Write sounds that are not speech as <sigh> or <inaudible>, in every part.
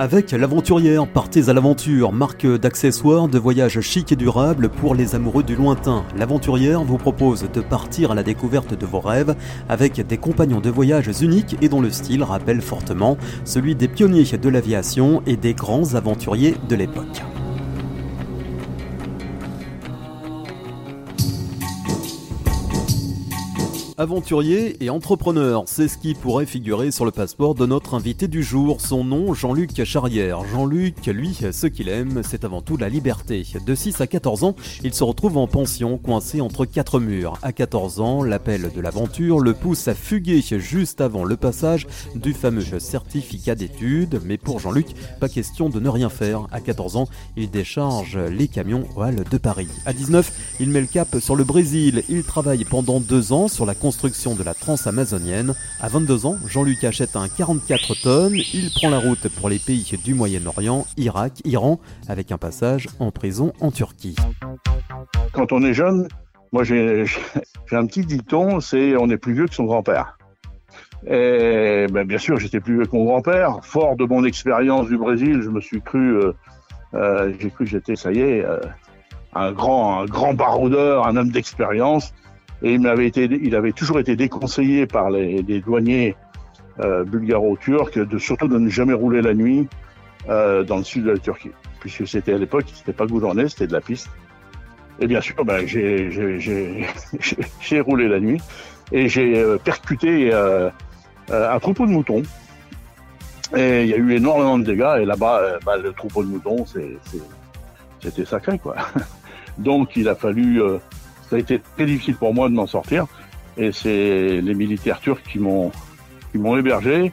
Avec l'aventurière, partez à l'aventure, marque d'accessoires de voyage chic et durable pour les amoureux du lointain. L'aventurière vous propose de partir à la découverte de vos rêves avec des compagnons de voyage uniques et dont le style rappelle fortement celui des pionniers de l'aviation et des grands aventuriers de l'époque. Aventurier et entrepreneur, c'est ce qui pourrait figurer sur le passeport de notre invité du jour. Son nom, Jean-Luc Charrière. Jean-Luc, lui, ce qu'il aime, c'est avant tout la liberté. De 6 à 14 ans, il se retrouve en pension, coincé entre quatre murs. À 14 ans, l'appel de l'aventure le pousse à fuguer juste avant le passage du fameux certificat d'études. Mais pour Jean-Luc, pas question de ne rien faire. À 14 ans, il décharge les camions au de Paris. À 19, il met le cap sur le Brésil. Il travaille pendant deux ans sur la de la transamazonienne. À 22 ans, Jean-Luc achète un 44 tonnes. Il prend la route pour les pays du Moyen-Orient, Irak, Iran, avec un passage en prison en Turquie. Quand on est jeune, moi j'ai un petit dicton, c'est on est plus vieux que son grand-père. Et ben, bien sûr, j'étais plus vieux que mon grand-père. Fort de mon expérience du Brésil, je me suis cru, euh, euh, j'ai cru que j'étais, ça y est, euh, un grand, un grand baroudeur, un homme d'expérience. Et il m'avait été, il avait toujours été déconseillé par les, les douaniers euh, bulgaro-turcs de surtout de ne jamais rouler la nuit euh, dans le sud de la Turquie, puisque c'était à l'époque, c'était pas goudronné, c'était de la piste. Et bien sûr, ben, j'ai, <laughs> roulé la nuit et j'ai euh, percuté euh, euh, un troupeau de moutons. Et il y a eu énormément de dégâts. Et là-bas, euh, ben, le troupeau de moutons, c'était sacré, quoi. <laughs> Donc, il a fallu euh, ça a été très difficile pour moi de m'en sortir. Et c'est les militaires turcs qui m'ont qui m'ont hébergé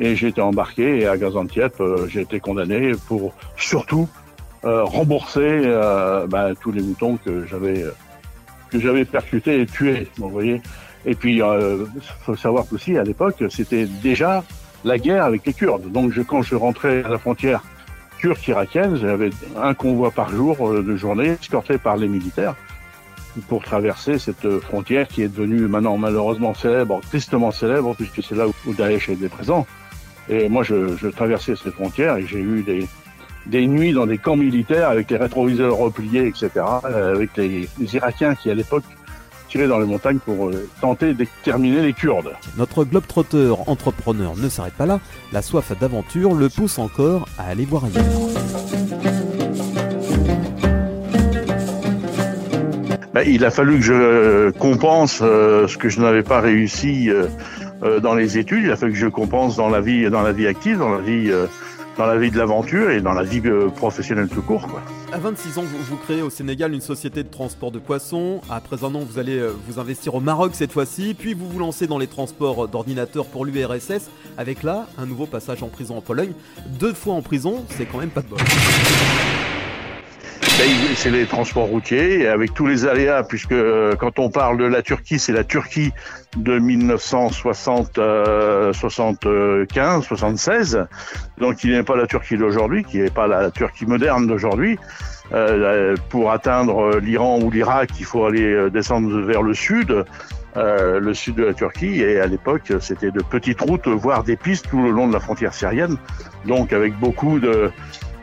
et j'ai été embarqué et à Gaziantep euh, j'ai été condamné pour surtout euh, rembourser euh, bah, tous les moutons que j'avais que j'avais percutés et tués. Vous voyez. Et puis faut savoir aussi à l'époque c'était déjà la guerre avec les Kurdes. Donc quand je rentrais à la frontière turque irakienne, j'avais un convoi par jour de journée escorté par les militaires pour traverser cette frontière qui est devenue maintenant malheureusement célèbre, tristement célèbre, puisque c'est là où Daesh était présent. Et moi, je, traversais cette frontière et j'ai eu des, nuits dans des camps militaires avec les rétroviseurs repliés, etc., euh, avec les, les Irakiens qui, à l'époque, tiraient dans les montagnes pour euh, tenter d'exterminer les Kurdes. Notre globe-trotteur entrepreneur ne s'arrête pas là. La soif d'aventure le pousse encore à aller voir ailleurs. Ben, il a fallu que je compense euh, ce que je n'avais pas réussi euh, euh, dans les études. Il a fallu que je compense dans la vie, dans la vie active, dans la vie, de l'aventure et dans la vie professionnelle tout court. Quoi. À 26 ans, vous, créez au Sénégal une société de transport de poissons. Après un an, vous allez vous investir au Maroc cette fois-ci. Puis vous vous lancez dans les transports d'ordinateurs pour l'URSS. Avec là, un nouveau passage en prison en Pologne. Deux fois en prison, c'est quand même pas de bol. Ben, C'est les transports routiers avec tous les aléas, puisque euh, quand on parle de la Turquie, c'est la Turquie de 1960, euh, 75, 76. Donc il n'est pas la Turquie d'aujourd'hui, qui n'est pas la Turquie moderne d'aujourd'hui. Euh, pour atteindre l'Iran ou l'Irak, il faut aller euh, descendre vers le sud, euh, le sud de la Turquie. Et à l'époque, c'était de petites routes, voire des pistes tout le long de la frontière syrienne. Donc avec beaucoup de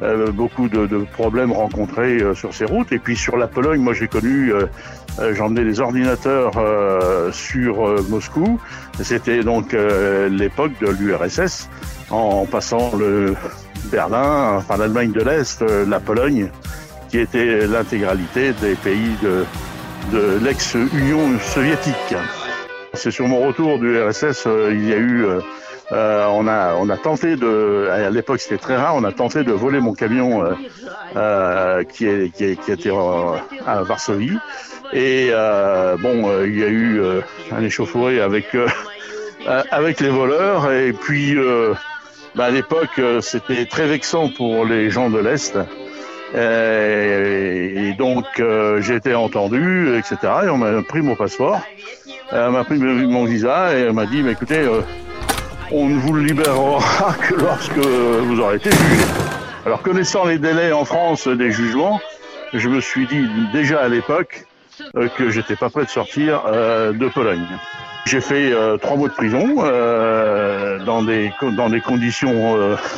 euh, beaucoup de, de problèmes rencontrés euh, sur ces routes. Et puis sur la Pologne, moi j'ai connu, euh, euh, j'emmenais des ordinateurs euh, sur Moscou. C'était donc l'époque de l'URSS, en passant le Berlin, enfin l'Allemagne de l'Est, la Pologne, qui était l'intégralité des pays de, de l'ex-Union soviétique. C'est sur mon retour du RSS, il y a eu euh, on a on a tenté de à l'époque c'était très rare on a tenté de voler mon camion euh, euh, qui était à Varsovie. Et bon il y a eu un échauffouré avec avec les voleurs. Et puis bah, à l'époque c'était très vexant pour les gens de l'est. Et donc j'ai été entendu etc et on m'a pris mon passeport on m'a pris mon visa et on m'a dit mais écoutez on ne vous libérera <laughs> que lorsque vous aurez été jugé. Alors connaissant les délais en France des jugements, je me suis dit déjà à l'époque euh, que j'étais pas prêt de sortir euh, de Pologne. J'ai fait euh, trois mois de prison dans des dans des conditions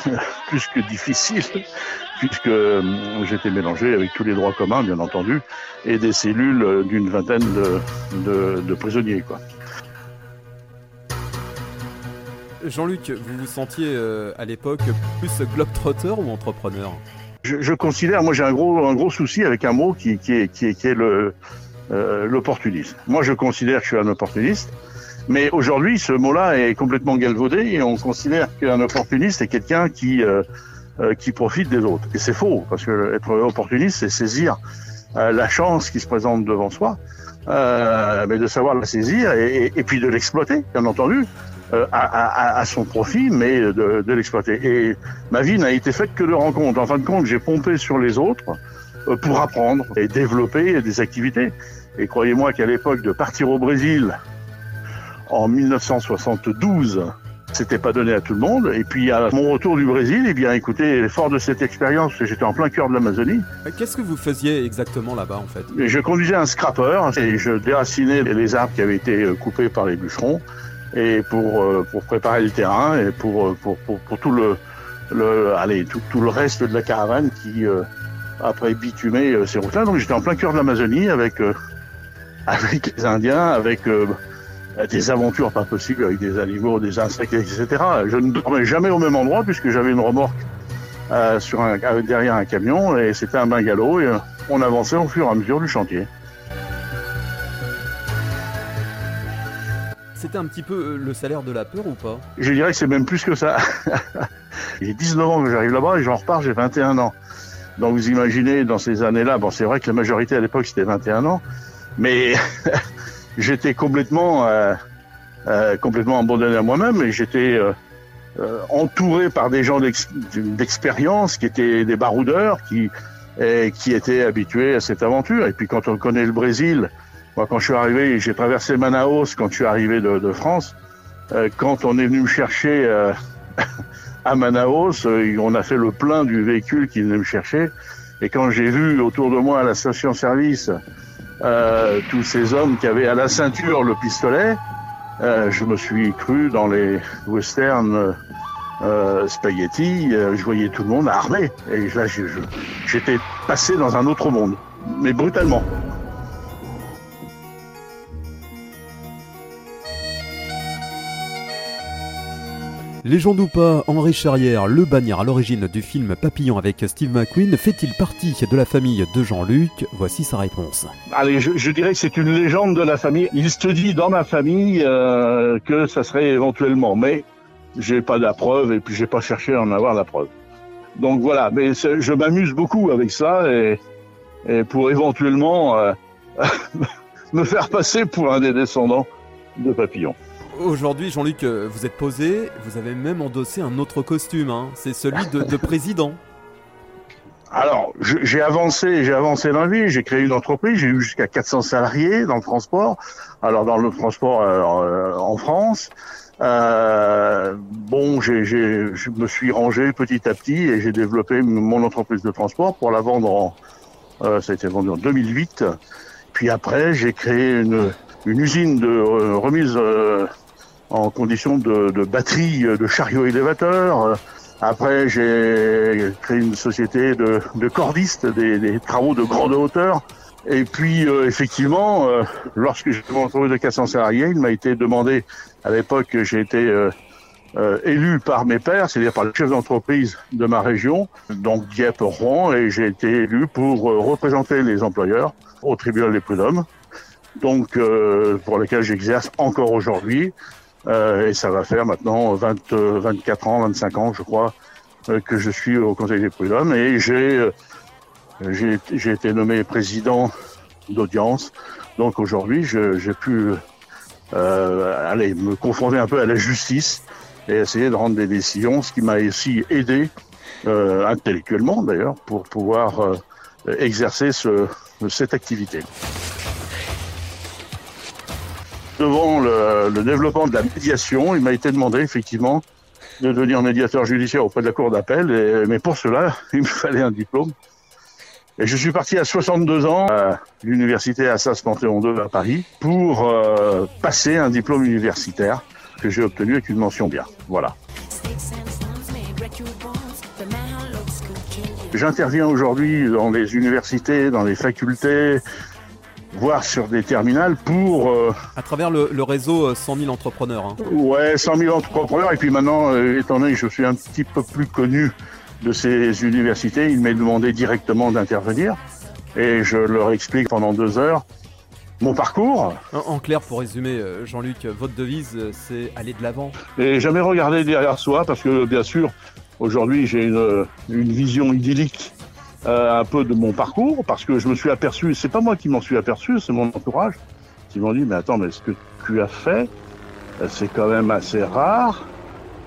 <laughs> plus que difficiles, <laughs> puisque j'étais mélangé avec tous les droits communs, bien entendu, et des cellules d'une vingtaine de, de, de prisonniers, quoi. Jean-Luc, vous vous sentiez euh, à l'époque plus globetrotter ou entrepreneur je, considère, moi j'ai un gros, un gros souci avec un mot qui, est, qui est, le, euh, l'opportunisme. Moi je considère que je suis un opportuniste, mais aujourd'hui ce mot-là est complètement galvaudé et on considère qu'un opportuniste est quelqu'un qui, euh, euh, qui profite des autres. Et c'est faux, parce que être opportuniste, c'est saisir la chance qui se présente devant soi, mais de savoir la saisir et puis de l'exploiter, bien entendu. Euh, à, à, à, son profit, mais de, de l'exploiter. Et ma vie n'a été faite que de rencontres. En fin de compte, j'ai pompé sur les autres euh, pour apprendre et développer des activités. Et croyez-moi qu'à l'époque de partir au Brésil en 1972, c'était pas donné à tout le monde. Et puis à mon retour du Brésil, eh bien écoutez, fort de cette expérience, j'étais en plein cœur de l'Amazonie. Qu'est-ce que vous faisiez exactement là-bas en fait? Je conduisais un scrapper et je déracinais les arbres qui avaient été coupés par les bûcherons et pour, euh, pour préparer le terrain et pour, euh, pour, pour, pour tout, le, le, allez, tout, le reste de la caravane qui, euh, après bitumé euh, ces routes-là. Donc j'étais en plein cœur de l'Amazonie avec, <laughs> avec les Indiens, avec euh, des aventures pas possibles, avec des animaux, des insectes, etc. Je ne dormais jamais au même endroit puisque j'avais une remorque sur un, derrière un camion et c'était un bungalow et on avançait au fur et à mesure du chantier. C'était un petit peu euh, le salaire de la peur ou pas? Je dirais que c'est même plus que ça. <laughs> j'ai 19 ans que j'arrive là-bas et j'en repars, j'ai 21 ans. Donc vous imaginez, dans ces années-là, bon c'est vrai que la majorité à l'époque c'était 21 ans, mais <laughs> j'étais complètement, euh, euh, complètement abandonné à moi-même et j'étais euh, entouré par des gens d'expérience qui étaient des baroudeurs, qui, et, qui étaient habitués à cette aventure. Et puis quand on connaît le Brésil, moi, quand je suis arrivé, j'ai traversé Manaus quand je suis arrivé de, de France. Euh, quand on est venu me chercher euh, <laughs> à Manaus, euh, on a fait le plein du véhicule qui venait me chercher. Et quand j'ai vu autour de moi à la station-service euh, tous ces hommes qui avaient à la ceinture le pistolet, euh, je me suis cru dans les westerns spaghetti. je voyais tout le monde armé. Et là, j'étais passé dans un autre monde, mais brutalement. Légende ou pas, Henri Charrière, le bagnard à l'origine du film Papillon avec Steve McQueen, fait-il partie de la famille de Jean-Luc? Voici sa réponse. Allez, je, dirais que c'est une légende de la famille. Il se dit dans ma famille euh, que ça serait éventuellement, mais j'ai pas la preuve et puis j'ai pas cherché à en avoir la preuve. Donc voilà, mais je m'amuse beaucoup avec ça et, et pour éventuellement euh, <laughs> me faire passer pour un des descendants de Papillon. Aujourd'hui, Jean-Luc, euh, vous êtes posé, vous avez même endossé un autre costume, hein. c'est celui de, de, président. Alors, j'ai avancé, j'ai avancé dans la vie, j'ai créé une entreprise, j'ai eu jusqu'à 400 salariés dans le transport. Alors dans le transport euh, en France, euh, bon, je me suis rangé petit à petit et j'ai développé mon entreprise de transport pour la vendre en, ça a été vendu en 2008. Puis après, j'ai créé une, usine de remise en condition de, de batterie de chariot élévateur. Après, j'ai créé une société de, de cordistes, des, des, travaux de grande hauteur. Et puis, euh, effectivement, euh, lorsque j'ai retrouvé de 400 salariés, il m'a été demandé, à l'époque, j'ai été euh, élu par mes pairs, c'est-à-dire par le chef d'entreprise de ma région, donc Dieppe, Rouen, et j'ai été élu pour représenter les employeurs au tribunal des prud'hommes, donc pour lequel j'exerce encore aujourd'hui. Euh, et ça va faire maintenant 20, 24 ans, 25 ans, je crois, euh, que je suis au Conseil des prud'hommes. Et j'ai, j'ai, été nommé président d'audience. Donc aujourd'hui, j'ai pu euh, aller me confronter un peu à la justice et essayer de rendre des décisions, ce qui m'a aussi aidé, euh, intellectuellement d'ailleurs, pour pouvoir euh, exercer ce, cette activité devant le, le, développement de la médiation, il m'a été demandé effectivement de devenir médiateur judiciaire auprès de la cour d'appel, mais pour cela, <laughs> il me fallait un diplôme. Et je suis parti à 62 ans à l'université Assas-Panthéon 2 à Paris pour euh, passer un diplôme universitaire que j'ai obtenu avec une mention bien. Voilà. J'interviens aujourd'hui dans les universités, dans les facultés, voire sur des terminales pour... Euh, à travers le, réseau 100 euh, 000 entrepreneurs. Hein. Ouais, 100 000 entrepreneurs. Et puis maintenant, euh, étant donné que je suis un petit peu plus connu de ces universités, il m'est demandé directement d'intervenir. Et je leur explique pendant deux heures mon parcours. En, clair, pour résumer, Jean-Luc, votre devise, c'est aller de l'avant. Et jamais regarder derrière soi, parce que bien sûr, aujourd'hui, j'ai une, une vision idyllique euh, un peu de mon parcours parce que je me suis aperçu, c'est pas moi qui m'en suis aperçu, c'est mon entourage qui m'ont dit mais attends mais ce que tu as fait euh, c'est quand même assez rare.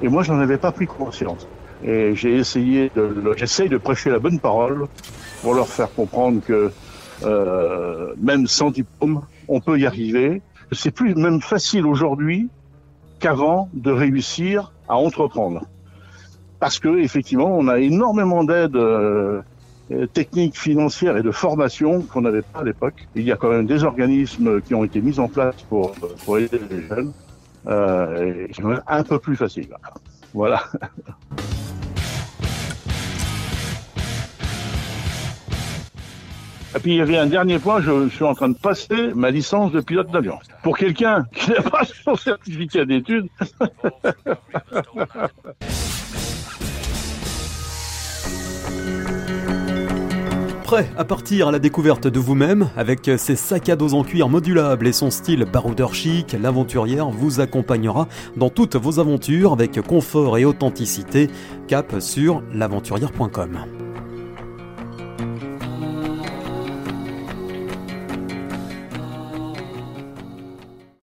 Et moi j'en avais pas pris conscience. Et j'ai essayé de j'essaye de prêcher la bonne parole pour leur faire comprendre que euh, même sans diplôme on peut y arriver. C'est plus même facile aujourd'hui qu'avant de réussir à entreprendre. Parce que effectivement on a énormément d'aide euh, euh, techniques financières et de formation qu'on n'avait pas à l'époque. Il y a quand même des organismes qui ont été mis en place pour, pour aider les jeunes. Euh, et c'est un peu plus facile. Voilà. Et puis il y avait un dernier point, je suis en train de passer ma licence de pilote d'avion. Pour quelqu'un qui n'a pas <laughs> son certificat d'études, <laughs> prêt à partir à la découverte de vous-même avec ses sacs à dos en cuir modulables et son style baroudeur chic, l'aventurière vous accompagnera dans toutes vos aventures avec confort et authenticité. Cap sur l'aventurière.com.